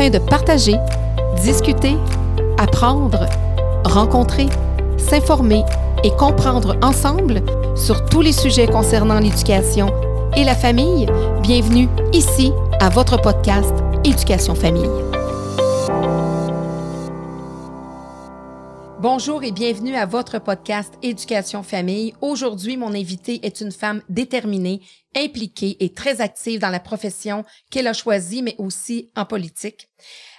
afin de partager, discuter, apprendre, rencontrer, s'informer et comprendre ensemble sur tous les sujets concernant l'éducation et la famille. Bienvenue ici à votre podcast Éducation Famille. Bonjour et bienvenue à votre podcast Éducation Famille. Aujourd'hui, mon invité est une femme déterminée, impliquée et très active dans la profession qu'elle a choisie, mais aussi en politique.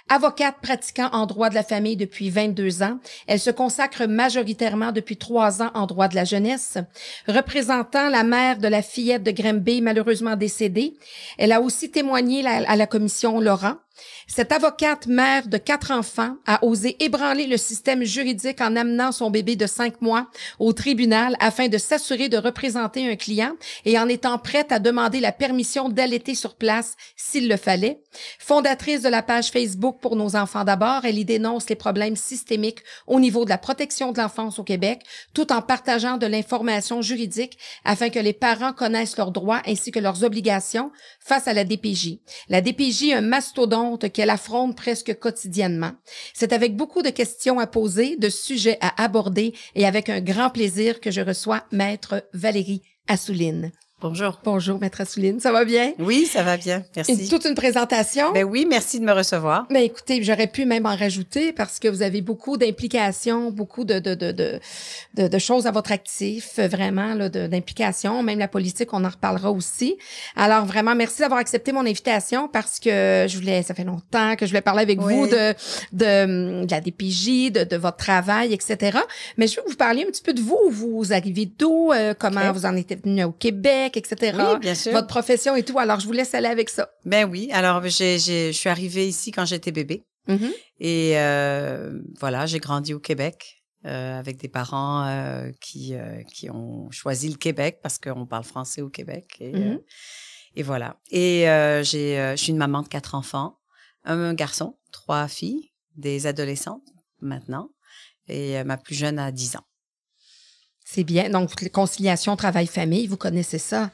Avocate pratiquant en droit de la famille depuis 22 ans, elle se consacre majoritairement depuis trois ans en droit de la jeunesse. Représentant la mère de la fillette de Grimby, malheureusement décédée, elle a aussi témoigné à la commission Laurent. Cette avocate mère de quatre enfants a osé ébranler le système juridique en amenant son bébé de cinq mois au tribunal afin de s'assurer de représenter un client et en étant prête à demander la permission d'allaiter sur place s'il le fallait. Fondatrice de la page Facebook pour nos enfants d'abord, elle y dénonce les problèmes systémiques au niveau de la protection de l'enfance au Québec, tout en partageant de l'information juridique afin que les parents connaissent leurs droits ainsi que leurs obligations face à la DPJ. La DPJ, un mastodonte qu'elle affronte presque quotidiennement. C'est avec beaucoup de questions à poser, de sujets à aborder et avec un grand plaisir que je reçois Maître Valérie Assouline. Bonjour. Bonjour, maître Assouline. Ça va bien? Oui, ça va bien. Merci. toute une présentation? Ben oui, merci de me recevoir. Ben écoutez, j'aurais pu même en rajouter parce que vous avez beaucoup d'implications, beaucoup de, de, de, de, de, choses à votre actif, vraiment, d'implications. Même la politique, on en reparlera aussi. Alors, vraiment, merci d'avoir accepté mon invitation parce que je voulais, ça fait longtemps que je voulais parler avec vous de, de, de, la DPJ, de, de votre travail, etc. Mais je veux que vous parliez un petit peu de vous. Vous arrivez d'où? Euh, comment vous en êtes venu au Québec? Etc. Oui, bien sûr. Votre profession et tout. Alors, je vous laisse aller avec ça. Ben oui. Alors, j'ai, je suis arrivée ici quand j'étais bébé. Mm-hmm. Et euh, voilà, j'ai grandi au Québec. Euh, avec des parents euh, qui, qui ont choisi le Québec parce qu'on parle français au Québec. Et, mm-hmm. et voilà. Et j'ai, je suis une maman de quatre enfants, un garçon, trois filles, des adolescentes maintenant, et ma plus jeune a 10 ans. C'est bien. Donc, les conciliations travail-famille, vous connaissez ça?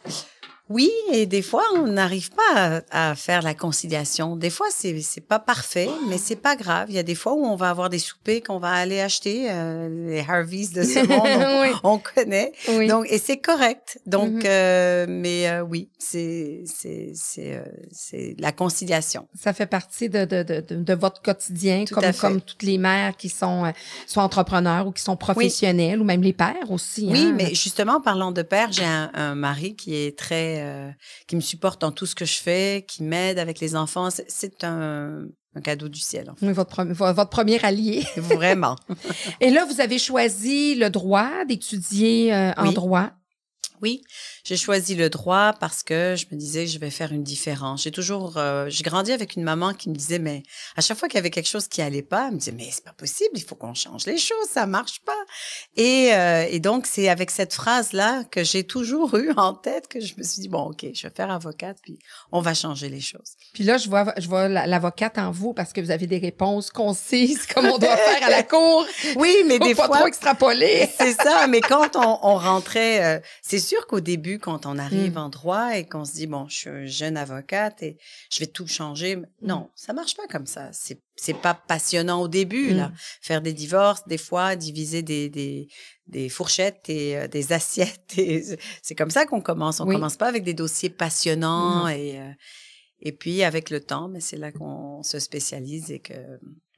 Oui, et des fois, on n'arrive pas à, faire la conciliation. Des fois, c'est c'est pas parfait, mais c'est pas grave. Il y a des fois où on va avoir des soupers qu'on va aller acheter, euh, les Harveys de ce monde, on, connaît. Donc, et c'est correct. Donc, mm-hmm. euh, mais euh, oui, c'est c'est c'est c'est la conciliation. Ça fait partie de de de, de votre quotidien, comme comme toutes les mères qui sont soit entrepreneurs ou qui sont professionnels, ou même les pères aussi. Oui, hein. mais justement, parlant de père, j'ai un, un mari qui est très euh, qui me supporte dans tout ce que je fais, qui m'aide avec les enfants. C'est un, cadeau du ciel. Oui, votre, votre premier allié. Vraiment. Et là, vous avez choisi le droit, d'étudier euh, en droit? Oui, j'ai choisi le droit parce que je me disais je vais faire une différence. J'ai toujours, euh, j'ai grandi avec une maman qui me disait mais à chaque fois qu'il y avait quelque chose qui allait pas, elle me disait mais c'est pas possible, il faut qu'on change les choses, ça marche pas. Et, euh, et donc c'est avec cette phrase là que j'ai toujours eu en tête que je me suis dit bon ok, je vais faire avocate puis on va changer les choses. Puis là je vois je vois l'avocate en vous parce que vous avez des réponses concises comme on doit faire à la cour. Oui, mais des pas fois trop extrapoler. c'est ça, mais quand on, on rentrait, euh, c'est sûr qu'au début, quand on arrive mmh. en droit et qu'on se dit, bon, je suis une jeune avocate et je vais tout changer. Mmh. Non, ça marche pas comme ça. C'est, c'est pas passionnant au début, là. Mmh. Faire des divorces, des fois, diviser des, des, des fourchettes et euh, des assiettes. c'est comme ça qu'on commence. On commence pas avec des dossiers passionnants et, euh, et puis, avec le temps, mais c'est là qu'on se spécialise et que,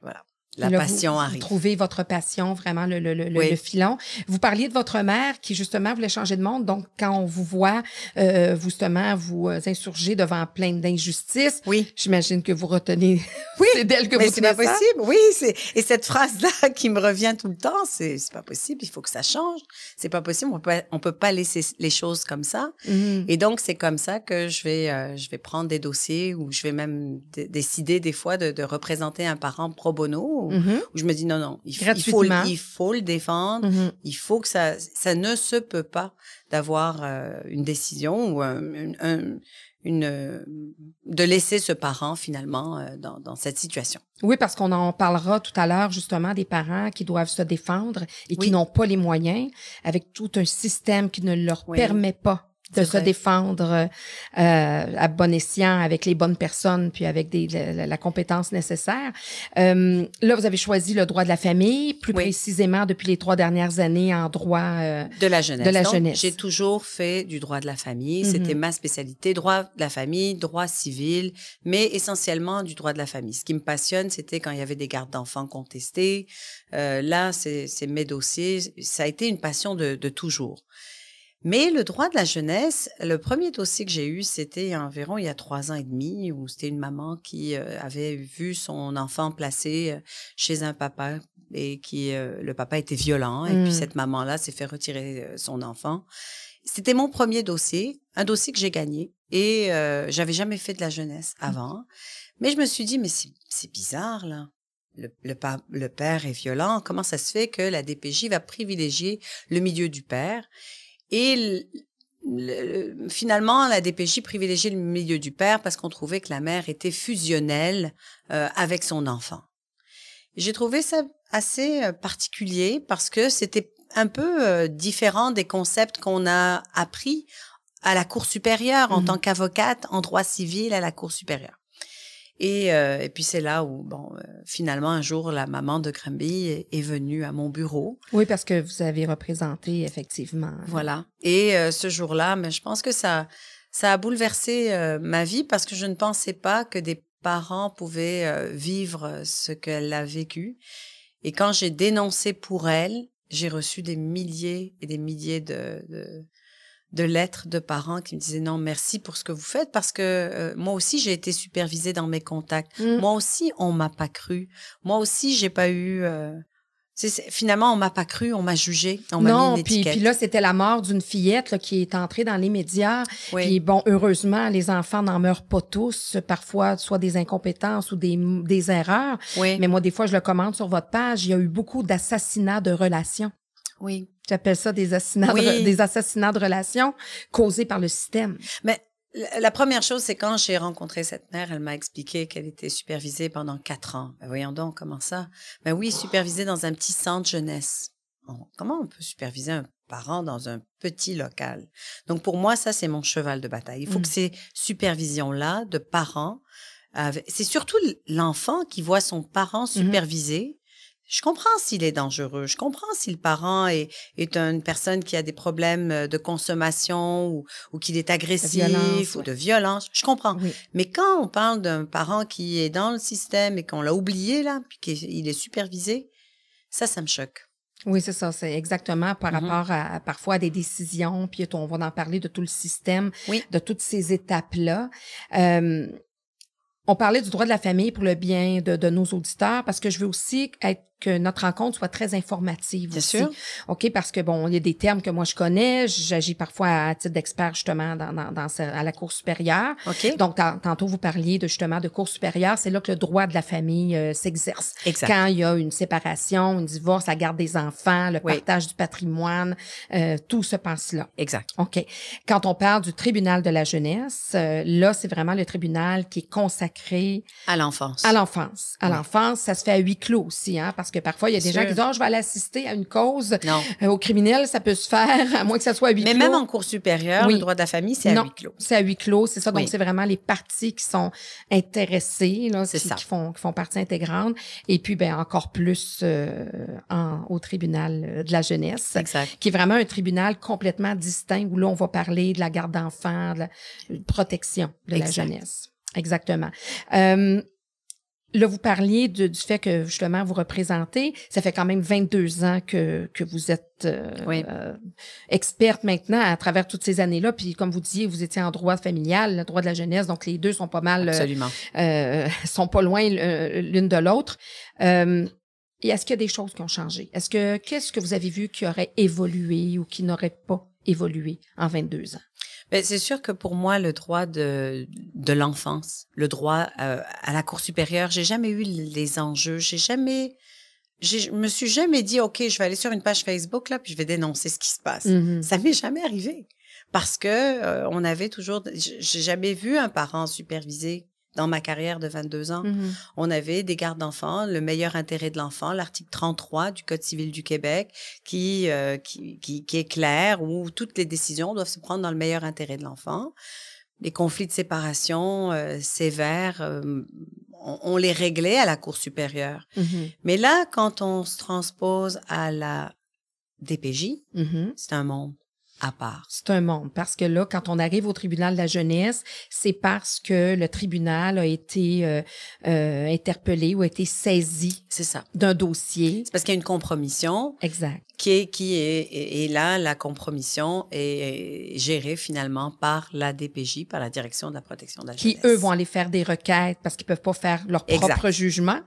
voilà. La passion arrive. Vous trouvez votre passion, vraiment le, le, le, le, filon. Vous parliez de votre mère qui justement voulait changer de monde. Donc, quand on vous voit, euh, vous justement vous euh, insurger devant plein d'injustices, oui. j'imagine que vous retenez. Oui, c'est d'elle que mais vous c'est pas possible. Oui, c'est et cette phrase là qui me revient tout le temps, c'est c'est pas possible. Il faut que ça change. C'est pas possible. On peut on peut pas laisser les choses comme ça. Mm-hmm. Et donc c'est comme ça que je vais euh, je vais prendre des dossiers ou je vais même décider des fois de, de représenter un parent pro bono Mm-hmm. où, je me dis non, non, il, faut, il faut le défendre, mm-hmm. il faut que ça, ça ne se peut pas d'avoir euh, une décision ou un, une, de laisser ce parent finalement euh, dans, dans, cette situation. Oui, parce qu'on en parlera tout à l'heure justement des parents qui doivent se défendre et qui n'ont pas les moyens avec tout un système qui ne leur permet pas de se défendre euh, à bon escient avec les bonnes personnes puis avec des, la, compétence nécessaire. Euh, là, vous avez choisi le droit de la famille, plus précisément depuis les trois dernières années en droit euh, de la jeunesse. De la jeunesse. J'ai toujours fait du droit de la famille. Mhm. C'était ma spécialité, droit de la famille, droit civil, mais essentiellement du droit de la famille. Ce qui me passionne, c'était quand il y avait des gardes d'enfants contestés. là, c'est mes dossiers. Ça a été une passion de, de toujours. Mais le droit de la jeunesse, le premier dossier que j'ai eu, c'était environ il y a trois ans et demi, où c'était une maman qui euh, avait vu son enfant placé euh, chez un papa et qui euh, le papa était violent et puis mmh. cette maman-là s'est fait retirer son enfant. C'était mon premier dossier, un dossier que j'ai gagné et j'avais jamais fait de la jeunesse mmh. avant. Mais je me suis dit mais c'est bizarre là. Le, le, le, père est violent. Comment ça se fait que la DPJ va privilégier le milieu du père? Et finalement, la DPJ privilégiait le milieu du père parce qu'on trouvait que la mère était fusionnelle euh, avec son enfant. J'ai trouvé ça assez euh, particulier parce que c'était un peu euh, différent des concepts qu'on a appris à la Cour supérieure en mmh tant qu'avocate en droit civil à la Cour supérieure. Et, euh, et puis c'est là où, bon, euh, finalement, un jour, la maman de Granby est, venue à mon bureau. Oui, parce que vous avez représenté, effectivement. Hein. Voilà. Et euh, ce jour-là, mais je pense que ça, ça a bouleversé ma vie parce que je ne pensais pas que des parents pouvaient vivre ce qu'elle a vécu. Et quand j'ai dénoncé pour elle, j'ai reçu des milliers et des milliers de, de de lettres de parents qui me disaient non merci pour ce que vous faites parce que euh, moi aussi j'ai été supervisée dans mes contacts. Mm. Moi aussi on m'a pas cru. Moi aussi j'ai pas eu euh, finalement on m'a pas cru, on m'a jugé, on m'a mis une puis, puis là c'était la mort d'une fillette qui est entrée dans les médias. Oui. Puis bon heureusement les enfants n'en meurent pas tous, parfois soit des incompétences ou des, des erreurs. Oui. Mais moi des fois je le commente sur votre page, il y a eu beaucoup d'assassinats de relations. Oui. J'appelle ça des assassinats, de, des assassinats de relations causés par le système. Mais la première chose, c'est quand j'ai rencontré cette mère, elle m'a expliqué qu'elle était supervisée pendant quatre ans. Ben voyons donc, comment ça? Ben oui, supervisée dans un petit centre jeunesse. comment on peut superviser un parent dans un petit local? Donc pour moi, ça, c'est mon cheval de bataille. Il faut que mm. ces supervisions-là de parents, c'est surtout l'enfant qui voit son parent mm-hmm. supervisé je comprends s'il est dangereux. Je comprends si le parent est, est une personne qui a des problèmes euh, de consommation ou, ou qu'il est agressif ou de violence. Je comprends. Mais quand on parle d'un parent qui est dans le système et qu'on l'a oublié là, puis qu'il est supervisé, ça, ça me choque. Oui, c'est ça. C'est exactement par mm-hmm. rapport à, parfois à des décisions, puis on va en parler de tout le système, de toutes ces étapes-là. Euh, on parlait du droit de la famille pour le bien de, de nos auditeurs parce que je veux aussi être que notre rencontre soit très informative Bien sûr. OK, parce que bon, il y a des termes que moi je connais, j'agis parfois à titre d'expert justement dans, dans, dans, à la cour supérieure. OK. Donc tantôt vous parliez de justement de cour supérieure, c'est là que le droit de la famille euh, s'exerce. Exact. Quand il y a une séparation, un divorce, la garde des enfants, le partage du patrimoine, euh, tout se passe là. Exact. OK. Quand on parle du tribunal de la jeunesse, euh, là c'est vraiment le tribunal qui est consacré à l'enfance. À l'enfance. À l'enfance, ça se fait à huis clos aussi hein parce que parfois, il y a des gens qui disent, oh, je vais aller assister à une cause. Non. Euh, au criminel, ça peut se faire, à moins que ça soit à huis Mais même en cours supérieur, le droit de la famille, c'est à huis clos. C'est à huis clos, c'est ça. Donc, c'est vraiment les parties qui sont intéressées, là, qui, qui, font, qui font partie intégrante. Et puis, ben, encore plus euh, en, au tribunal euh, de la jeunesse. Exact. Qui est vraiment un tribunal complètement distinct où là, on va parler de la garde d'enfants, de la protection de la jeunesse. Exactement. Euh, Là, vous parliez du fait que justement vous représentez. Ça fait quand même 22 ans que, que vous êtes euh, euh, experte maintenant à travers toutes ces années-là. Puis comme vous disiez, vous étiez en droit familial, le droit de la jeunesse, donc les deux sont pas mal, euh, Absolument. Euh, sont pas loin l'une de l'autre. et est-ce qu'il y a des choses qui ont changé? Est-ce que qu'est-ce que vous avez vu qui aurait évolué ou qui n'aurait pas évolué en 22 ans? C'est sûr que pour moi, le droit de, de l'enfance, le droit euh, à la Cour supérieure, j'ai jamais eu les enjeux. J'ai jamais, je me suis jamais dit, OK, je vais aller sur une page Facebook, là, puis je vais dénoncer ce qui se passe. Mm-hmm. Ça m'est jamais arrivé. Parce que euh, on avait toujours, j'ai jamais vu un parent supervisé dans ma carrière de 22 ans. Mhm. On avait des gardes d'enfants, le meilleur intérêt de l'enfant, l'article 33 du Code civil du Québec, qui, euh, qui, qui, qui est clair, où toutes les décisions doivent se prendre dans le meilleur intérêt de l'enfant. Les conflits de séparation euh, sévères, euh, on, on les réglait à la Cour supérieure. Mhm. Mais là, quand on se transpose à la DPJ, Mhm. c'est un monde à part. C'est un monde parce que là, quand on arrive au tribunal de la jeunesse, c'est parce que le tribunal a été euh, euh, interpellé ou a été saisi C'est ça. d'un dossier. C'est parce qu'il y a une compromission Exact. Qui est, qui est, et, et là, la compromission est gérée finalement par la DPJ, par la Direction de la protection de la Qui, jeunesse. eux, vont aller faire des requêtes parce qu'ils peuvent pas faire leur Exact. propre jugement.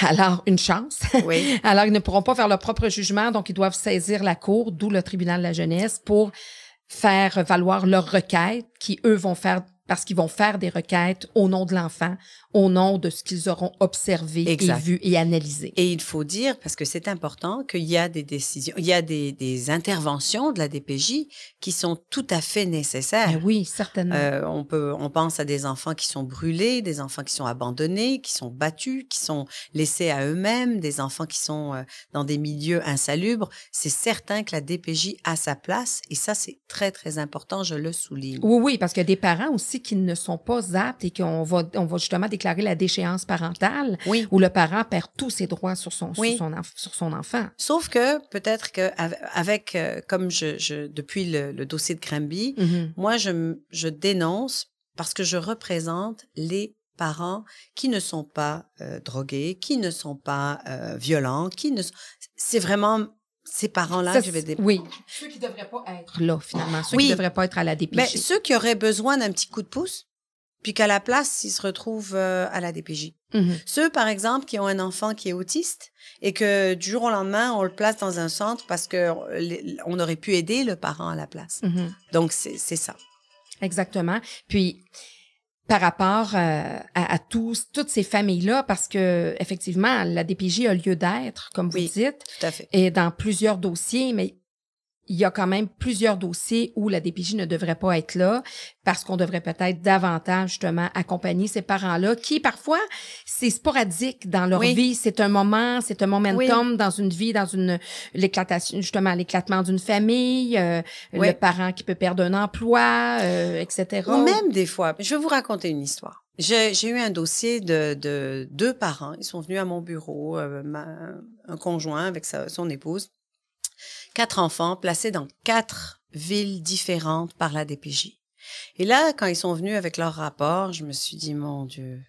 Alors, une chance. Oui, Alors, ils ne pourront pas faire leur propre jugement, donc ils doivent saisir la Cour, d'où le tribunal de la jeunesse, pour faire valoir leurs requêtes qui, eux, vont faire parce qu'ils vont faire des requêtes au nom de l'enfant, au nom de ce qu'ils auront observé Exact. et vu et analysé. Et il faut dire, parce que c'est important, qu'il y a des décisions, il y a des, des interventions de la DPJ qui sont tout à fait nécessaires. Ben oui, certainement. Euh, on peut, on pense à des enfants qui sont brûlés, des enfants qui sont abandonnés, qui sont battus, qui sont laissés à eux-mêmes, des enfants qui sont euh, dans des milieux insalubres. C'est certain que la DPJ a sa place et ça, c'est très, très important, je le souligne. Oui, oui, parce qu'il y a des parents aussi qui ne sont pas aptes et qu'on va, on va justement déclarer la déchéance parentale Oui. où le parent perd tous ses droits sur son, Oui. sur son, enf- sur son enfant. Sauf que peut-être que av- avec, euh, comme je, je depuis le, le dossier de Granby, Mhm. moi, je, je dénonce parce que je représente les parents qui ne sont pas euh, drogués, qui ne sont pas euh, violents, qui ne sont... C'est vraiment ces parents-là que je vais. Oui. Ceux qui devraient pas être là, finalement. Ceux Oui. qui devraient pas être à la DPJ. Mais ceux qui auraient besoin d'un petit coup de pouce, puis qu'à la place, ils se retrouvent euh, à la DPJ. Mhm. Ceux, par exemple, qui ont un enfant qui est autiste et que du jour au lendemain, on le place dans un centre parce que on aurait pu aider le parent à la place. Mhm. Donc, c'est ça. Exactement. Puis par rapport euh, à, à tous, toutes ces familles-là, parce que effectivement, la DPJ a lieu d'être, comme vous dites, Tout à fait. et dans plusieurs dossiers, mais il y a quand même plusieurs dossiers où la DPJ ne devrait pas être là parce qu'on devrait peut-être davantage justement accompagner ces parents-là qui parfois c'est sporadique dans leur Oui. vie, c'est un moment, c'est un momentum dans une vie, dans une l'éclatation justement l'éclatement d'une famille, euh, Oui. le parent qui peut perdre un emploi, euh, etc. Ou même des fois, je vais vous raconter une histoire. J'ai j'ai eu un dossier de, de deux parents. Ils sont venus à mon bureau, euh, ma- un conjoint avec sa- son épouse. Quatre enfants placés dans quatre villes différentes par la DPJ. Et là, quand ils sont venus avec leur rapport, je me suis dit, mon Dieu,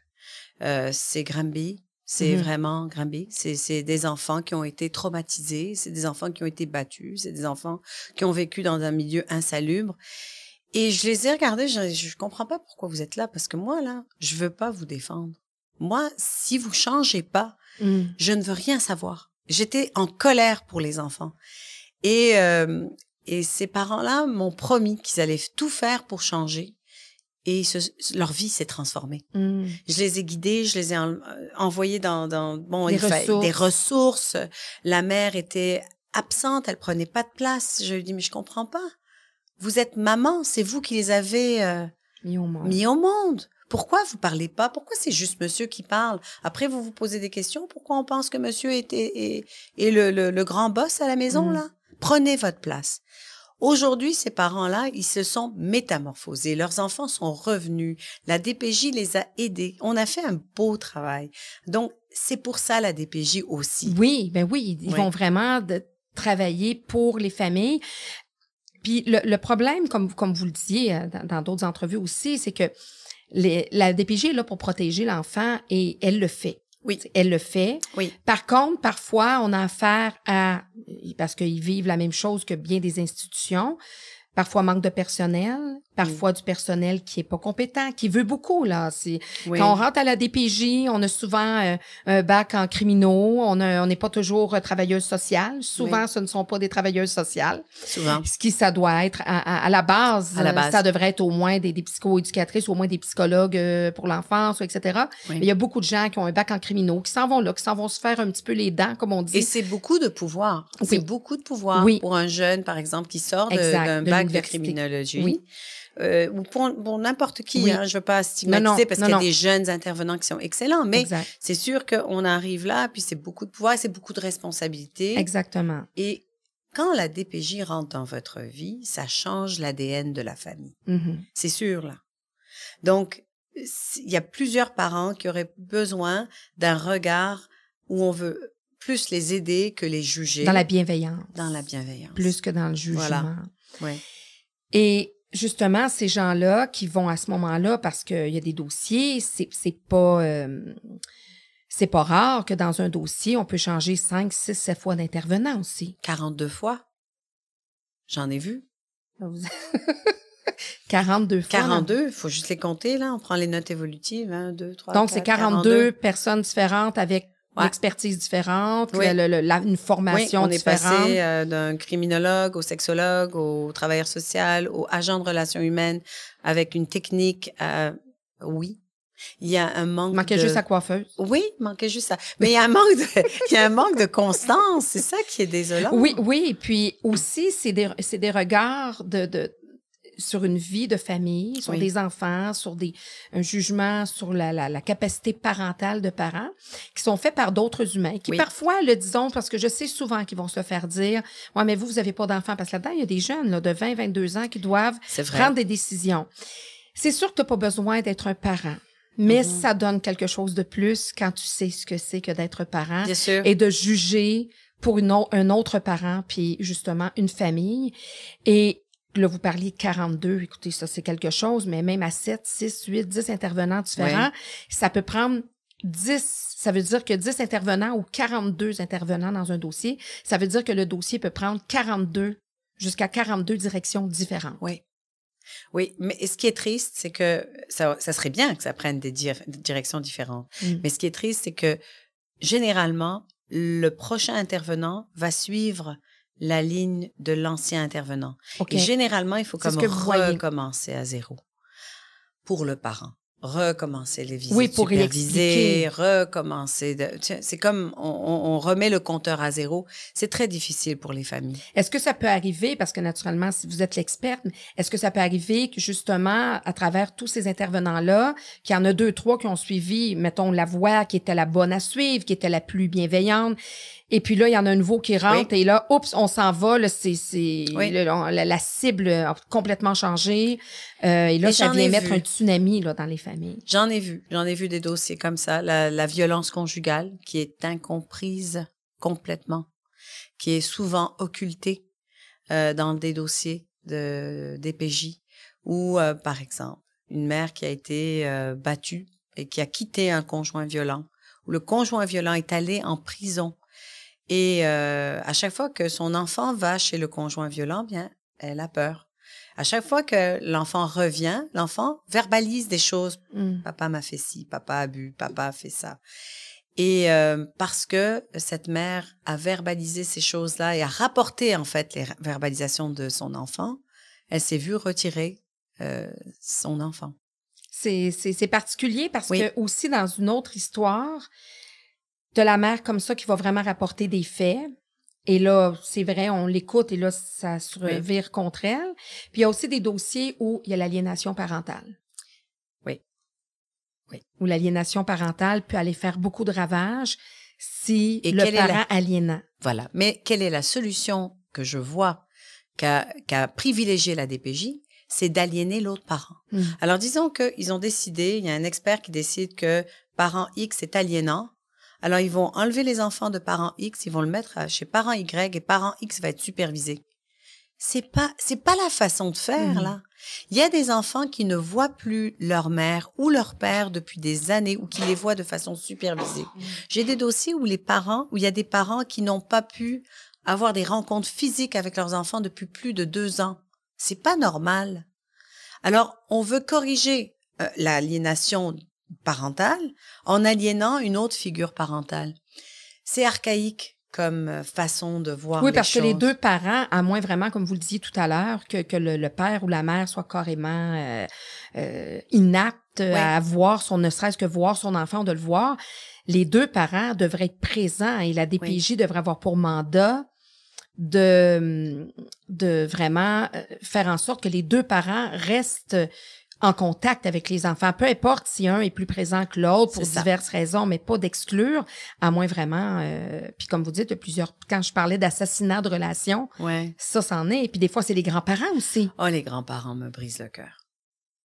euh, c'est Granby. C'est Mhm. vraiment Granby. C'est des enfants qui ont été traumatisés. C'est des enfants qui ont été battus. C'est des enfants qui ont vécu dans un milieu insalubre. Et je les ai regardés, je, je comprends pas pourquoi vous êtes là, parce que moi, là, je veux pas vous défendre. Moi, si vous changez pas, Mm. je ne veux rien savoir. J'étais en colère pour les enfants. Et, euh, et ces parents-là m'ont promis qu'ils allaient tout faire pour changer. Et leur vie s'est transformée. Mm. Je les ai guidés, je les ai en- euh, envoyés dans, dans bon, Des ressources. des ressources. La mère était absente, elle prenait pas de place. Je lui ai dit, mais je comprends pas. Vous êtes maman, c'est vous qui les avez euh, Mis au monde. mis au monde. Pourquoi vous parlez pas? Pourquoi c'est juste monsieur qui parle? Après, vous vous posez des questions. Pourquoi on pense que monsieur est, est, est- est le, le, le grand boss à la maison, Mm. là? Prenez votre place. Aujourd'hui, ces parents-là, ils se sont métamorphosés. Leurs enfants sont revenus. La DPJ les a aidés. On a fait un beau travail. Donc, c'est pour ça la DPJ aussi. Oui, ben oui, ils Oui. vont vraiment de travailler pour les familles. Puis le, le problème, comme, comme vous le disiez euh, dans dans d'autres entrevues aussi, c'est que les- la DPJ est là pour protéger l'enfant et elle le fait. Oui. Elle le fait. Oui. Par contre, parfois, on a affaire à, parce qu'ils vivent la même chose que bien des institutions, parfois manque de personnel, parfois du personnel qui est pas compétent, qui veut beaucoup, là. C'est, Oui. quand on rentre à la DPJ, on a souvent euh, un bac en criminaux, on n'est pas toujours euh, travailleuse sociale. Souvent, Oui. ce ne sont pas des travailleuses sociales. Souvent. Ce qui, ça doit être à, à- à la base, À la euh, base. ça devrait être au moins des, des psychoéducatrices, au moins des psychologues pour l'enfance, etc. Oui. Mais il y a beaucoup de gens qui ont un bac en criminaux, qui s'en vont là, qui s'en vont se faire un petit peu les dents, comme on dit. Et c'est beaucoup de pouvoir. C'est beaucoup de pouvoir pour un jeune, par exemple, qui sort d'un de de criminologie. Oui. euh, ou pour, n'importe qui. Hein, je veux pas stigmatiser parce qu'il y a des jeunes intervenants qui sont excellents, mais c'est sûr qu'on arrive là, puis c'est beaucoup de pouvoir, c'est beaucoup de responsabilité. Exactement. Et quand la DPJ rentre dans votre vie, ça change l'ADN de la famille. Mm-hmm. C'est sûr, là. Donc, il y a plusieurs parents qui auraient besoin d'un regard où on veut plus les aider que les juger. Dans la bienveillance. Dans la bienveillance. Plus que dans le jugement. Voilà. Et justement, ces gens-là qui vont à ce moment-là, parce qu'il y a des dossiers, c'est, c'est pas... Euh, c'est pas rare que dans un dossier, on peut changer 5, 6, 7 fois d'intervenant aussi. 42 fois. J'en ai vu. 42 fois. 42, il faut juste les compter, là. On prend les notes évolutives, 1, 2, 3, Donc, c'est 42, personnes différentes avec une expertise différente, une formation oui, on différente. est passé euh, d'un criminologue au sexologue, au travailleur social, au agent de relations humaines, avec une technique, euh, oui, il y a un manque. Manquait juste à coiffeuse. Oui, manquait juste ça. Mais il y a un manque de, il y a un manque de constance. C'est ça qui est désolant. Oui, oui. Et puis aussi, c'est des, c'est des regards de, de, sur une vie de famille, sur des enfants, sur des, un jugement sur la, la, la, capacité parentale de parents, qui sont faits par d'autres humains, qui parfois le disons, parce que je sais souvent qu'ils vont se faire dire, ouais, mais vous, vous n'avez pas d'enfants, parce que là-dedans, il y a des jeunes là, de 20, 22 ans qui doivent prendre des décisions. C'est sûr que tu n'as pas besoin d'être un parent. Mais mm-hmm. ça donne quelque chose de plus quand tu sais ce que c'est que d'être parent Bien sûr. et de juger pour une un autre parent, puis justement une famille. Et Là, vous parliez de 42. Écoutez, ça, c'est quelque chose, mais même à 7, 6, 8, 10 intervenants différents, ça peut prendre 10, ça veut dire que 10 intervenants ou 42 intervenants dans un dossier, ça veut dire que le dossier peut prendre 42, jusqu'à 42 directions différentes. Oui. Oui, mais ce qui est triste, c'est que ça, ça serait bien que ça prenne des, directions différentes. Mm. Mais ce qui est triste, c'est que généralement, le prochain intervenant va suivre la ligne de l'ancien intervenant. Et généralement, il faut comme recommencer à zéro pour le parent recommencer les visites oui, pour supervisées, recommencer. C'est comme on, remet le compteur à zéro. C'est très difficile pour les familles. Est-ce que ça peut arriver, parce que naturellement, si vous êtes l'experte, est-ce que ça peut arriver que justement, à travers tous ces intervenants-là, qu'il y en a deux, trois qui ont suivi, mettons, la voie qui était la bonne à suivre, qui était la plus bienveillante, et puis là, il y en a un nouveau qui rentre et là, oups, on s'en va. Là, c'est, c'est la, cible a complètement changé. Euh, et là, ça vient mettre un tsunami là, dans les familles. J'en ai vu. J'en ai vu des dossiers comme ça. La, la violence conjugale qui est incomprise complètement, qui est souvent occultée euh, dans des dossiers de DPJ ou, euh, par exemple, une mère qui a été euh, battue et qui a quitté un conjoint violent, ou le conjoint violent est allé en prison et euh, à chaque fois que son enfant va chez le conjoint violent, bien, elle a peur. À chaque fois que l'enfant revient, l'enfant verbalise des choses. Mmh. Papa m'a fait ci, papa a bu, papa a fait ça. Et euh, parce que cette mère a verbalisé ces choses-là et a rapporté en fait les verbalisations de son enfant, elle s'est vue retirer euh, son enfant. C'est particulier parce que aussi dans une autre histoire, de la mère comme ça qui va vraiment rapporter des faits. Et là, c'est vrai, on l'écoute et là, ça se revire contre elle. Puis il y a aussi des dossiers où il y a l'aliénation parentale. Oui. Oui. Où l'aliénation parentale peut aller faire beaucoup de ravages si le parent aliénant. Voilà. Mais quelle est la solution que je vois qu'a privilégié la DPJ? C'est d'aliéner l'autre parent. Mmh. Alors disons qu'ils ont décidé, il y a un expert qui décide que parent X est aliénant, alors, ils vont enlever les enfants de parents X, ils vont le mettre chez parent Y et parent X va être supervisé. C'est pas, c'est pas la façon de faire, mmh. là. Il y a des enfants qui ne voient plus leur mère ou leur père depuis des années ou qui les voient de façon supervisée. Mmh. J'ai des dossiers où les parents, où il y a des parents qui n'ont pas pu avoir des rencontres physiques avec leurs enfants depuis plus de deux ans. C'est pas normal. Alors, on veut corriger euh, l'aliénation parentale en aliénant une autre figure parentale. C'est archaïque comme euh, façon de voir oui, les parce que les deux parents, à moins vraiment, comme vous le disiez tout à l'heure, que, que le, père ou la mère soit carrément euh, euh inapte à voir son, ne serait-ce que voir son enfant, de le voir, les deux parents devraient être présents et la DPJ devrait avoir pour mandat de, de vraiment euh, faire en sorte que les deux parents restent en contact avec les enfants, peu importe si un est plus présent que l'autre pour diverses raisons, mais pas d'exclure, à moins vraiment. Euh, puis comme vous dites, il y a plusieurs. Quand je parlais d'assassinat de relations, ouais. ça c'en est. Et puis des fois, c'est les grands-parents aussi. Oh, les grands-parents me brisent le cœur.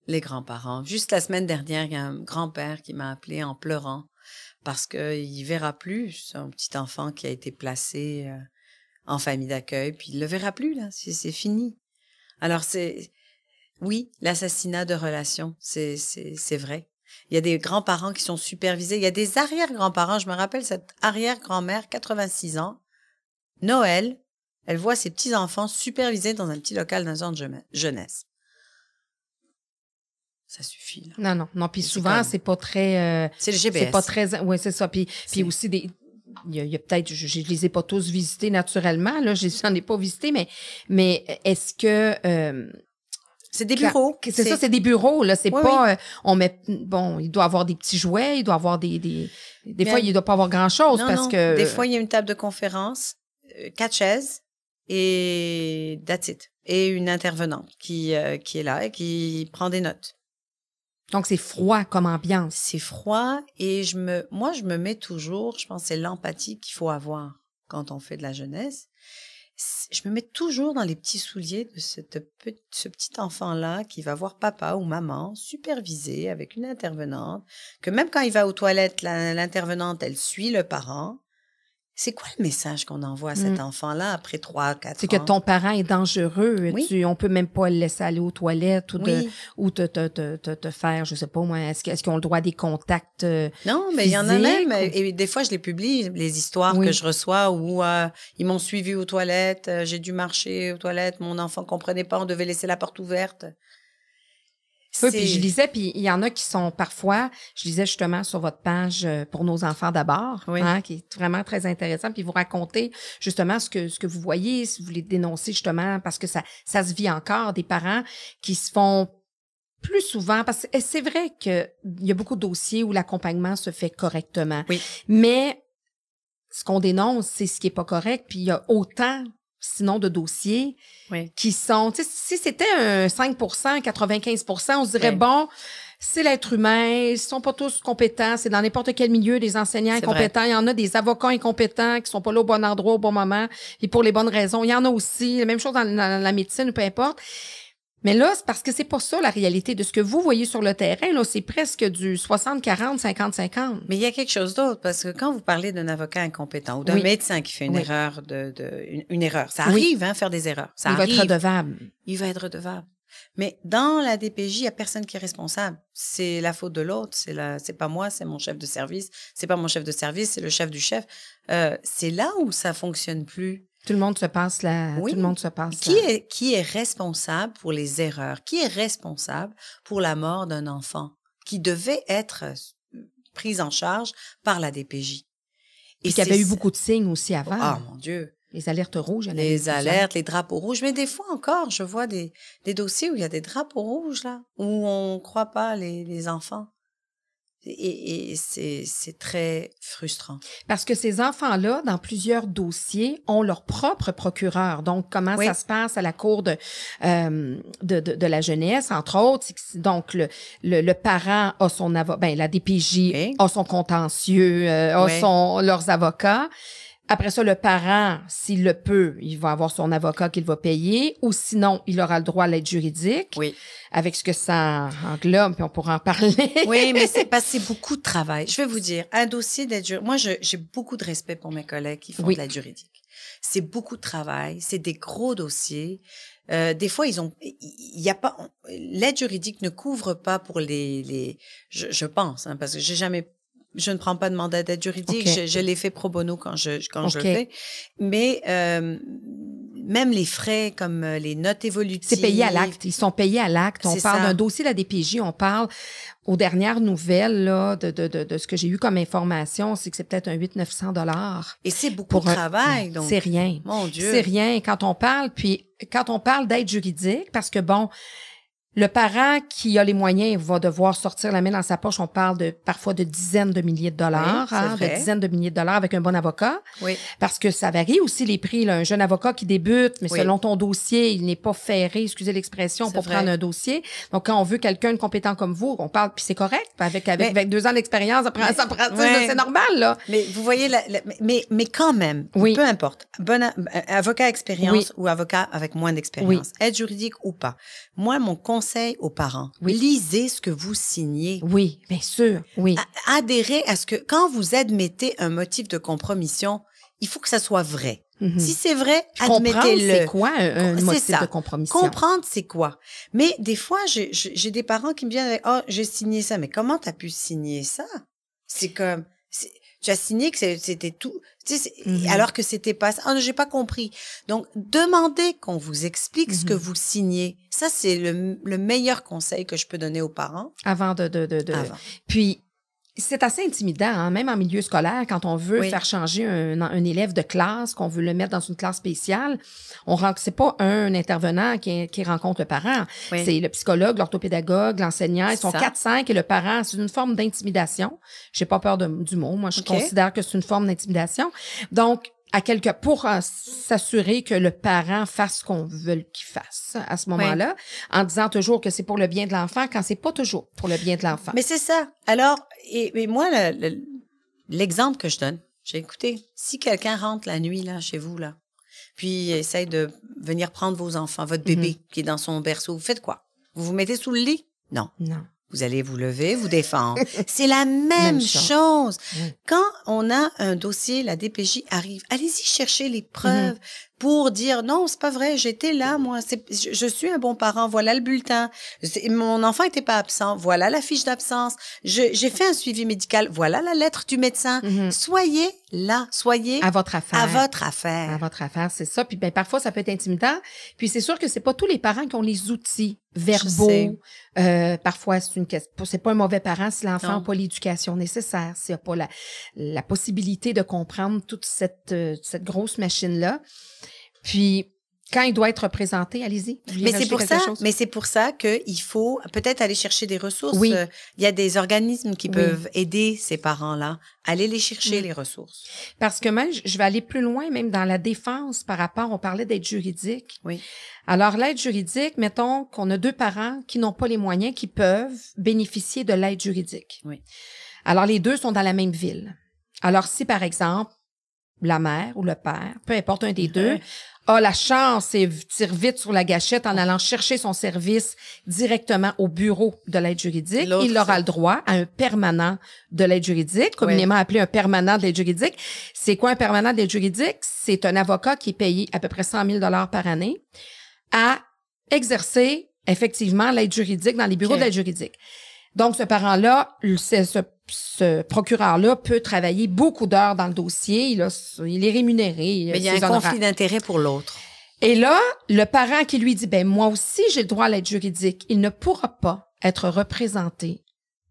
Les grands-parents. Juste la semaine dernière, il y a un grand-père qui m'a appelé en pleurant parce qu'il verra plus son petit enfant qui a été placé euh, en famille d'accueil, puis il le verra plus là, c'est fini. Alors c'est oui, l'assassinat de relations, c'est c'est vrai. Il y a des grands-parents qui sont supervisés, il y a des arrière-grands-parents, je me rappelle cette arrière-grand-mère 86 ans, Noël, elle voit ses petits-enfants supervisés dans un petit local d'un centre de jeunesse. Ça suffit. Là. Non, non, non. Puis souvent, c'est pas très. Euh, c'est le GPS. C'est pas très. Oui, c'est ça. Puis, puis aussi des. Il y a, peut-être, je, ne les ai pas tous visités naturellement, là, je n'en ai pas visité, mais, mais est-ce que euh, c'est des bureaux. C'est ça, c'est des bureaux là. C'est pas, euh, on met, bon, il doit avoir des petits jouets, il doit avoir des, des, des fois il doit pas avoir grand chose parce que. Des fois il y a une table de conférence, quatre chaises et that's it. Et une intervenante qui qui est là et qui prend des notes. Donc c'est froid comme ambiance. C'est froid et je me, moi je me mets toujours, je pense c'est l'empathie qu'il faut avoir quand on fait de la jeunesse. Je me mets toujours dans les petits souliers de ce petit enfant-là qui va voir papa ou maman supervisé avec une intervenante, que même quand il va aux toilettes, l'intervenante, elle suit le parent c'est quoi le message qu'on envoie à cet mm. enfant-là après trois, quatre ans? C'est que ton parent est dangereux. Oui. Tu, on peut même pas le laisser aller aux toilettes ou, de, ou te, te, te, te, faire, je sais pas moi, est-ce, qu'ils ont le droit à des contacts euh, Non, mais il y en a même. Et des fois, je les publie, les histoires que je reçois où euh, ils m'ont suivi aux toilettes, euh, j'ai dû marcher aux toilettes, mon enfant comprenait pas, on devait laisser la porte ouverte. Oui, puis je lisais, puis il y en a qui sont parfois, je lisais justement sur votre page euh, pour nos enfants d'abord, hein, qui est vraiment très intéressant, puis vous racontez justement ce que ce que vous voyez, si vous voulez dénoncer justement, parce que ça ça se vit encore des parents qui se font plus souvent, parce que c'est vrai qu'il y a beaucoup de dossiers où l'accompagnement se fait correctement, oui. mais ce qu'on dénonce, c'est ce qui est pas correct, puis il y a autant sinon de dossiers qui sont, si c'était un 5% 95% on se dirait, bon, c'est l'être humain, ils sont pas tous compétents, c'est dans n'importe quel milieu des enseignants incompétents, il y en a des avocats incompétents qui sont pas là au bon endroit au bon moment et pour les bonnes raisons, il y en a aussi, la même chose dans, dans la médecine ou peu importe. Mais là, c'est parce que c'est pas ça la réalité de ce que vous voyez sur le terrain. Là, c'est presque du 60-40, 50-50. Mais il y a quelque chose d'autre parce que quand vous parlez d'un avocat incompétent ou d'un médecin qui fait une erreur, de, de une, erreur, ça arrive, hein, faire des erreurs. Ça il va être redevable. Il va être redevable. Mais dans la DPJ, il y a personne qui est responsable. C'est la faute de l'autre. C'est la, c'est pas moi, c'est mon chef de service. C'est pas mon chef de service, c'est le chef du chef. Euh, c'est là où ça fonctionne plus. Tout le monde se passe là. Tout le monde se passe. Qui est qui est responsable pour les erreurs? Qui est responsable pour la mort d'un enfant qui devait être euh, prise en charge par la DPJ Et qu'il y avait eu beaucoup de signes aussi avant. Ah mon Dieu. Les alertes rouges. Les alertes, les drapeaux rouges. Mais des fois encore, je vois des, des dossiers où il y a des drapeaux rouges, là, où on ne croit pas les, les enfants. Et, et c'est très frustrant. Parce que ces enfants-là, dans plusieurs dossiers, ont leur propre procureur. Donc, comment ça se passe à la cour de, euh, de, de, de, la jeunesse, entre autres? Donc, le, le, le parent a son avocat, ben, la DPJ a son contentieux, euh, a son, leurs avocats. Après ça, le parent, s'il le peut, il va avoir son avocat qu'il va payer, ou sinon, il aura le droit à l'aide juridique. Oui. Avec ce que ça englobe, puis on pourra en parler. oui, mais c'est c'est beaucoup de travail. Je vais vous dire, un dossier d'aide juridique, moi, j'ai beaucoup de respect pour mes collègues qui font de l'aide juridique. C'est beaucoup de travail, c'est des gros dossiers. Euh, des fois, ils ont, il y a pas, l'aide juridique ne couvre pas pour les, les, je, je pense, hein, parce que j'ai jamais je ne prends pas de mandat d'aide juridique. Je, je l'ai fait pro bono quand je quand je le fais. Mais euh, même les frais comme euh, les notes évolutives. C'est payé à l'acte. Ils sont payés à l'acte. On parle d'un dossier de la DPJ. On parle aux dernières nouvelles là, de, de, de, de ce que j'ai eu comme information, c'est que c'est peut-être un 800-900 dollars. Et c'est beaucoup de travail. donc C'est rien. Mon Dieu. C'est rien quand on parle. Puis quand on parle d'aide juridique, parce que bon, Le parent qui a les moyens va devoir sortir la main dans sa poche. On parle de parfois de dizaines de milliers de dollars, Oui, hein, de dizaines de milliers de dollars avec un bon avocat. Oui. Parce que ça varie aussi les prix. Là. Un jeune avocat qui débute, mais Oui. selon ton dossier, il n'est pas ferré, excusez l'expression, pour vrai. prendre un dossier. Donc, quand on veut quelqu'un de compétent comme vous, on parle, puis c'est correct. Avec, avec, Mais- avec deux ans d'expérience, ça prend, Mais- ça prend, tu sais, ouais. c'est normal, là. Mais vous voyez, la- la- mais, mais quand même, Oui. peu importe, bon euh, avocat expérience ou avocat avec moins d'expérience, aide juridique ou pas. Moi, mon conseil aux parents, Oui. lisez ce que vous signez. Oui, bien sûr, oui. A- Adhérez à ce que quand vous admettez un motif de compromission, il faut que ça soit vrai. Mhm. Si c'est vrai, Comprendre, admettez-le. c'est quoi un, motif ça. de compromission? Comprendre, c'est quoi. Mais des fois, j'ai- des parents qui me viennent avec, oh, j'ai signé ça. Mais comment t'as pu signer ça? C'est comme, tu as signé que c'était tout, tu sais, Mhm. alors que c'était pas ça. Ah, non, j'ai pas compris. Donc, demandez qu'on vous explique ce que Mhm. vous signez. Ça, c'est le, le meilleur conseil que je peux donner aux parents. Avant de... de, de, de- Avant. Puis, c'est assez intimidant, hein, même en milieu scolaire, quand on veut Oui. faire changer un, un élève de classe, qu'on veut le mettre dans une classe spéciale. On c'est pas un intervenant qui, qui rencontre le parent. Oui. C'est le psychologue, l'orthopédagogue, l'enseignant. Ils sont Ça. 4-5 et le parent, c'est une forme d'intimidation. J'ai pas peur de- du mot. Moi, je considère que c'est une forme d'intimidation. Donc, à quelque pour euh, s'assurer que le parent fasse ce qu'on veut qu'il fasse à ce moment-là, en disant toujours que c'est pour le bien de l'enfant quand c'est pas toujours pour le bien de l'enfant. Mais c'est ça. Alors, et, et moi, le- le- l'exemple que je donne, j'ai écouté, si quelqu'un rentre la nuit, là, chez vous, là, puis essaye de venir prendre vos enfants, votre bébé qui est dans son berceau, vous faites quoi? Vous vous mettez sous le lit? Non. Non. Vous allez vous lever, vous défendre. C'est la même, Même chose. chose. Oui. Quand on a un dossier, la DPJ arrive, allez-y chercher les preuves pour dire non, c'est pas vrai, j'étais là, moi, c'est, je, je suis un bon parent, voilà le bulletin, mon enfant était pas absent, voilà la fiche d'absence, j'ai fait un suivi médical, voilà la lettre du médecin. Mhm. Soyez là, soyez À votre affaire. à votre affaire. À votre affaire, c'est ça. Puis ben, parfois, ça peut être intimidant. Puis c'est sûr que c'est pas tous les parents qui ont les outils verbaux. Euh, parfois, c'est une question. C'est pas un mauvais parent si l'enfant n'a pas l'éducation nécessaire, s'il n'a pas la, la possibilité de comprendre toute cette, euh, cette grosse machine-là. Puis quand il doit être représenté, allez-y. Mais c'est pour ça, chose? mais c'est pour ça qu'il faut peut-être aller chercher des ressources. Oui. Il y a des organismes qui Oui. peuvent aider ces parents-là. Allez les chercher, Mm. les ressources. Parce que même, je- vais aller plus loin, même dans la défense par rapport, on parlait d'aide juridique. Oui. Alors, l'aide juridique, mettons qu'on a deux parents qui n'ont pas les moyens, qui peuvent bénéficier de l'aide juridique. Oui. Alors, les deux sont dans la même ville. Alors, si, par exemple, la mère ou le père, peu importe un des deux. A la chance et tire vite sur la gâchette en allant chercher son service directement au bureau de l'aide juridique, il aura le droit à un permanent de l'aide juridique, communément appelé un permanent de l'aide juridique. C'est quoi un permanent de l'aide juridique? C'est un avocat qui est payé à peu près 100 000 par année à exercer effectivement l'aide juridique dans les bureaux de l'aide juridique. Donc, ce parent-là, ce, ce- procureur-là peut travailler beaucoup d'heures dans le dossier. Il, a- il est rémunéré. Mais il y a un honoraires. conflit d'intérêt pour l'autre. Et là, le parent qui lui dit, ben moi aussi j'ai le droit à l'aide juridique, il ne pourra pas être représenté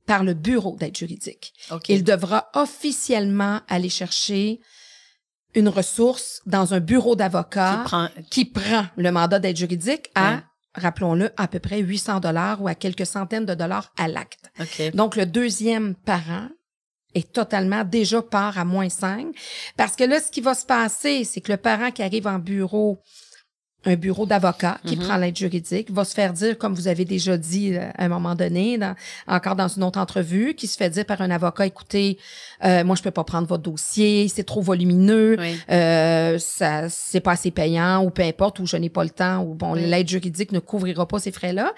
par le bureau d'aide juridique. Il devra officiellement aller chercher une ressource dans un bureau d'avocat Qui prend... qui prend le mandat d'aide juridique à, Ouais. Rappelons-le, à peu près 800 dollars ou à quelques centaines de dollars à l'acte. Donc, le deuxième parent est totalement déjà part à moins 5. Parce que là, ce qui va se passer, c'est que le parent qui arrive en bureau, un bureau d'avocat qui Mhm. prend l'aide juridique, va se faire dire, comme vous avez déjà dit euh, à un moment donné, dans- encore dans une autre entrevue, qui se fait dire par un avocat, écoutez, euh, moi, je peux pas prendre votre dossier, c'est trop volumineux, Oui. euh, ça c'est pas assez payant ou peu importe ou je n'ai pas le temps ou bon Oui. l'aide juridique ne couvrira pas ces frais-là.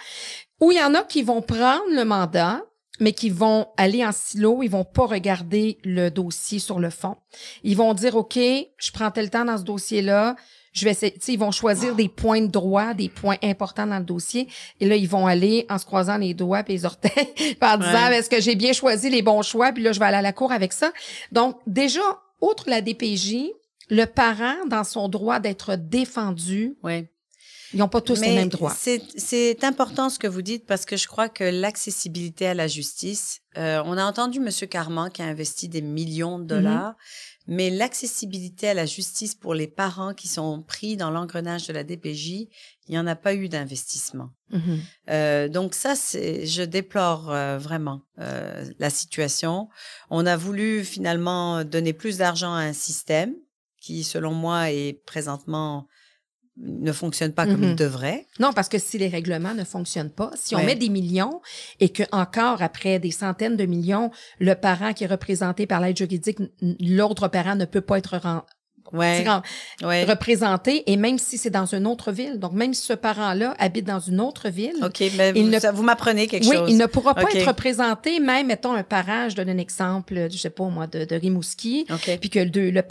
Ou il y en a qui vont prendre le mandat mais qui vont aller en silo, ils vont pas regarder le dossier sur le fond. Ils vont dire OK, je prends tel temps dans ce dossier-là, je vais essayer, tu sais, ils vont choisir des points de droit, des points importants dans le dossier et là ils vont aller en se croisant les doigts et les orteils en disant Ouais. est-ce que j'ai bien choisi les bons choix? Puis là je vais aller à la cour avec ça. Donc déjà outre la DPJ, le parent dans son droit d'être défendu Oui. Ils n'ont pas tous les mêmes droits. C'est important ce que vous dites parce que je crois que l'accessibilité à la justice, euh, on a entendu M. Carman qui a investi des millions de Mm-hmm. dollars, mais l'accessibilité à la justice pour les parents qui sont pris dans l'engrenage de la DPJ, il n'y en a pas eu d'investissement. Mhm. Euh, donc ça, c'est, je déplore euh, vraiment euh, la situation. On a voulu finalement donner plus d'argent à un système qui, selon moi, est présentement ne fonctionne pas comme Mhm. il devrait. Non, parce que si les règlements ne fonctionnent pas, si on met des millions et que encore après des centaines de millions, le parent qui est représenté par l'aide juridique, l'autre parent ne peut pas être ren- Ouais, ouais. représenté, et même si c'est dans une autre ville. Donc, même si ce parent-là habite dans une autre ville, Ok, mais Il vous, ne- ça- vous m'apprenez quelque oui, chose. il ne pourra pas être représenté, même, mettons, un parent, je donne un exemple, je sais pas moi, de, de Rimouski, Ok. puis que le, le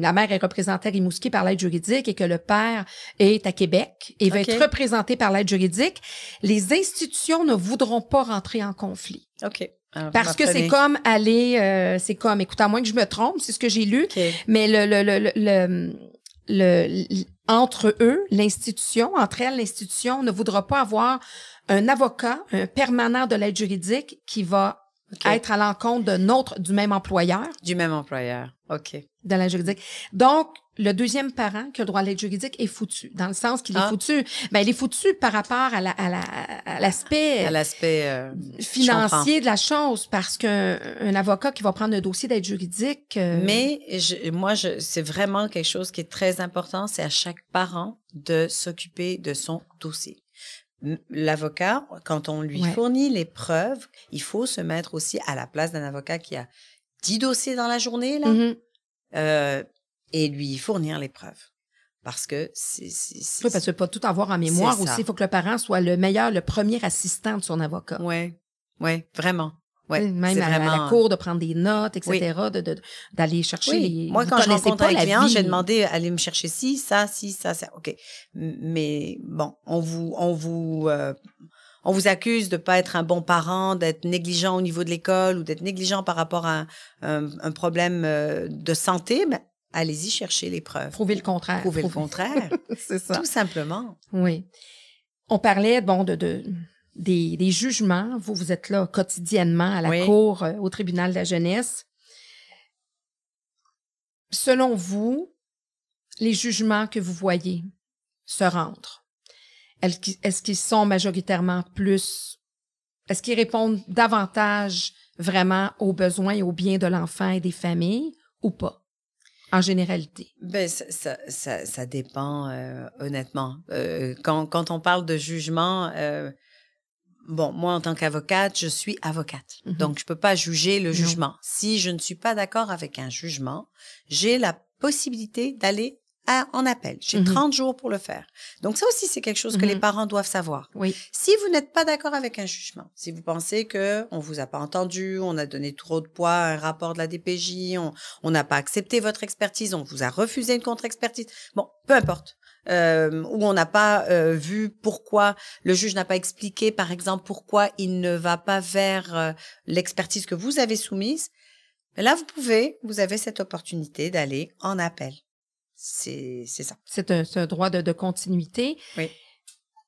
la mère est représentée à Rimouski par l'aide juridique et que le père est à Québec et va être représenté par l'aide juridique, les institutions ne voudront pas rentrer en conflit. Ok. Alors, vous Parce que c'est comme aller, euh, c'est comme, écoute, à moins que je me trompe, c'est ce que j'ai lu, Ok. mais le, le, le, le, le- entre eux, l'institution, entre elles, l'institution ne voudra pas avoir un avocat, un permanent de l'aide juridique qui va être à l'encontre de notre, du même employeur Du même employeur. Ok. de l'aide juridique. Donc, le deuxième parent qui a le droit à l'aide juridique est foutu, dans le sens qu'il Ah. est foutu. Ben, il est foutu par rapport à la, à la, à l'aspect À l'aspect euh, financier de la chose, parce qu'un un avocat qui va prendre un dossier d'aide juridique, euh, Mais je- moi, je, c'est vraiment quelque chose qui est très important, c'est à chaque parent de s'occuper de son dossier. L'avocat, quand on lui Ouais. fournit les preuves, il faut se mettre aussi à la place d'un avocat qui a 10 dossiers dans la journée, là, mhm. euh, et lui fournir les preuves. Parce que c'est... Oui, parce que pas tout avoir en mémoire aussi. Il faut que le parent soit le meilleur, le premier assistant de son avocat. Ouais, ouais, vraiment. Ouais, Même à, à vraiment- la cour, de prendre des notes, etc., de, de- d'aller chercher Oui. les... Moi, vous quand je rencontre un client, j'ai demandé allez me chercher ci, ça, ci, ça, ça. OK. Mais bon, on vous, on vous, euh, on vous accuse de pas être un bon parent, d'être négligent au niveau de l'école ou d'être négligent par rapport à un, un- un problème euh, de santé. Mais allez-y chercher les preuves. Prouver le contraire. Prouver le contraire. C'est ça. Tout simplement. Oui. On parlait, bon, de, de des, des jugements. Vous, vous êtes là quotidiennement à la Oui. cour, euh, au tribunal de la jeunesse. Selon vous, les jugements que vous voyez se rentrent. Est-ce qu'ils sont majoritairement plus... Est-ce qu'ils répondent davantage vraiment aux besoins et aux biens de l'enfant et des familles ou pas, en généralité? Ben, ça, ça, ça, ça dépend, euh, honnêtement. Euh, quand, quand on parle de jugement, euh, bon, moi, en tant qu'avocate, je suis avocate. Mhm. Donc, je peux pas juger le Non. jugement. Si je ne suis pas d'accord avec un jugement, j'ai la possibilité d'aller à- en appel. J'ai Mhm. 30 jours pour le faire. Donc, ça aussi, c'est quelque chose que Mhm. les parents doivent savoir. Oui. Si vous n'êtes pas d'accord avec un jugement, si vous pensez que on vous a pas entendu, on a donné trop de poids à un rapport de la DPJ, on n'a pas accepté votre expertise, on vous a refusé une contre-expertise, bon, peu importe. Euh, ou on n'a pas euh, vu pourquoi le juge n'a pas expliqué, par exemple, pourquoi il ne va pas vers euh, l'expertise que vous avez soumise. Mais là, vous pouvez, vous avez cette opportunité d'aller en appel. C'est ça. C'est un, un droit de, de continuité. Oui.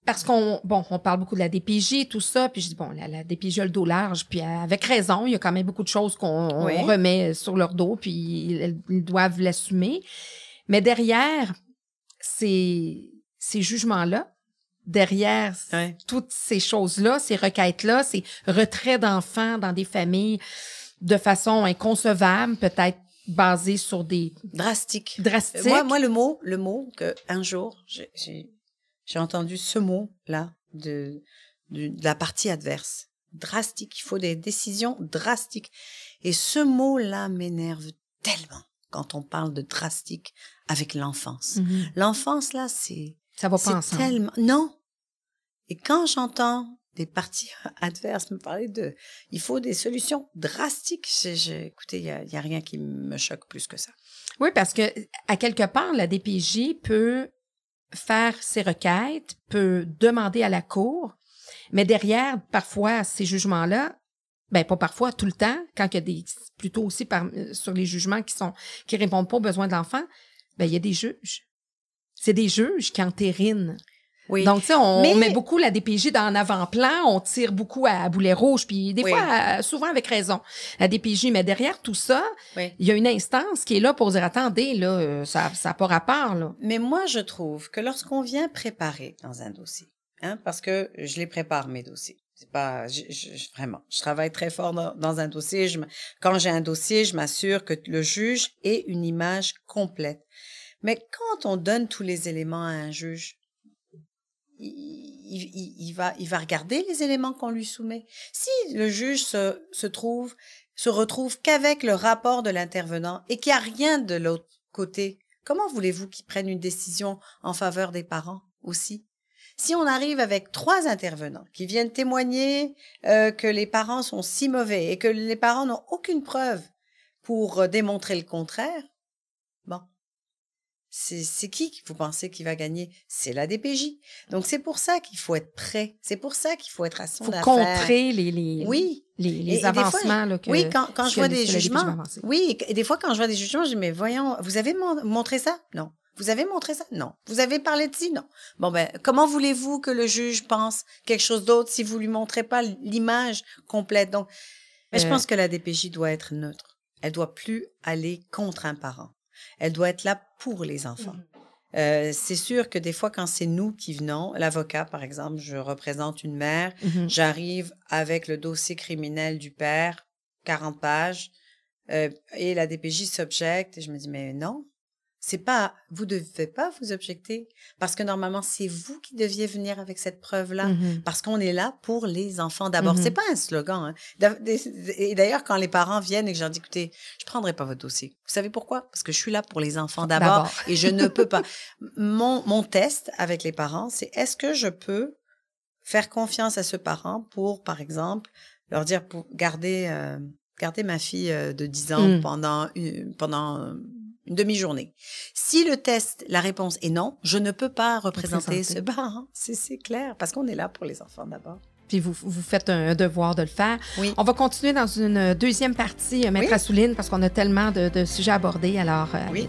Parce qu'on, bon, on parle beaucoup de la DPJ, tout ça, puis je dis, bon, la, la DPJ a le dos large, puis avec raison, il y a quand même beaucoup de choses qu'on Oui. remet sur leur dos, puis ils, ils doivent l'assumer. Mais derrière ces, ces jugements-là, derrière toutes ces choses-là, ces requêtes-là, ces retraits d'enfants dans des familles de façon inconcevable, peut-être basées sur des Drastique. drastiques. Moi, moi, le mot, le mot que un jour j'ai- entendu ce mot là de, de de la partie adverse, drastique. Il faut des décisions drastiques. Et ce mot là m'énerve tellement quand on parle de drastique avec l'enfance. Mhm. L'enfance là, c'est Ça va pas ensemble. tellement non. Et quand j'entends des parties adverses me parler de, il faut des solutions drastiques. Je- écoutez, il y a, a rien qui me choque plus que ça. Oui, parce que à quelque part, la DPJ peut faire ses requêtes, peut demander à la cour, mais derrière, parfois, ces jugements-là, ben pas parfois, tout le temps, quand il y a des, plutôt aussi sur les jugements qui sont, qui répondent pas aux besoins de l'enfant, ben il y a des juges. C'est des juges qui entérinent Oui. Donc, tu sais, on, Mais- on met beaucoup la DPJ dans l'avant-plan, on tire beaucoup à boulet rouge, puis des Oui. fois, euh, souvent avec raison, la DPJ. Mais derrière tout ça, Oui. il y a une instance qui est là pour dire, attendez, là, euh, ça n'a pas rapport, là. Mais moi, je trouve que lorsqu'on vient préparer dans un dossier, hein, parce que je les prépare mes dossiers. C'est pas, je, je- vraiment, je travaille très fort dans, dans un dossier. Je, quand j'ai un dossier, je m'assure que le juge ait une image complète. Mais quand on donne tous les éléments à un juge, il, va, il va regarder les éléments qu'on lui soumet. Si le juge se, se trouve, se retrouve qu'avec le rapport de l'intervenant et qu'il n'y a rien de l'autre côté, comment voulez-vous qu'il prenne une décision en faveur des parents aussi? Si on arrive avec trois intervenants qui viennent témoigner euh, que les parents sont si mauvais et que les parents n'ont aucune preuve pour euh, démontrer le contraire, c'est qui que vous pensez qui va gagner? C'est la DPJ. Donc c'est pour ça qu'il faut être prêt. C'est pour ça qu'il faut être à son faut affaire. contrer les, les, Oui. les, les Et- fois, avancements, là, que, oui, quand, quand je vois des jugements. Oui, et des fois, quand je vois des jugements, je dis, mais voyons, vous avez mon- montré ça? Non. Vous avez montré ça? Non. Vous avez parlé de ci? Non. Bon, ben, comment voulez-vous que le juge pense quelque chose d'autre si vous lui montrez pas l'image complète? Donc, mais je Euh. pense que la DPJ doit être neutre. Elle doit plus aller contre un parent. Elle doit être là pour les enfants. Mm-hmm. Euh, c'est sûr que des fois, quand c'est nous qui venons, l'avocat, par exemple, je représente une mère, Mhm. J'arrive avec le dossier criminel du père, 40 pages, euh, et la DPJ s'objecte. Et je me dis, mais non, c'est pas, vous devez pas vous objecter, parce que normalement, c'est vous qui deviez venir avec cette preuve-là. Mhm. Parce qu'on est là pour les enfants d'abord. Mhm. C'est pas un slogan. hein. Et d'ailleurs, quand les parents viennent et que je leur dis, écoutez, je prendrai pas votre dossier. Vous savez pourquoi? Parce que je suis là pour les enfants d'abord et je ne peux pas. Mon, mon test avec les parents, c'est est-ce que je peux faire confiance à ce parent pour, par exemple, leur dire pour garder, euh, garder ma fille euh, de 10 ans Mm. pendant une, pendant euh, une demi-journée. Si le test, la réponse est non, je ne peux pas représenter Représenter. ce parent. C'est c'est clair, parce qu'on est là pour les enfants d'abord. Puis vous, vous faites un devoir de le faire. Oui. On va continuer dans une deuxième partie, euh, Maître Oui. Assouline, parce qu'on a tellement de, de sujets abordés. Alors, euh, à Oui.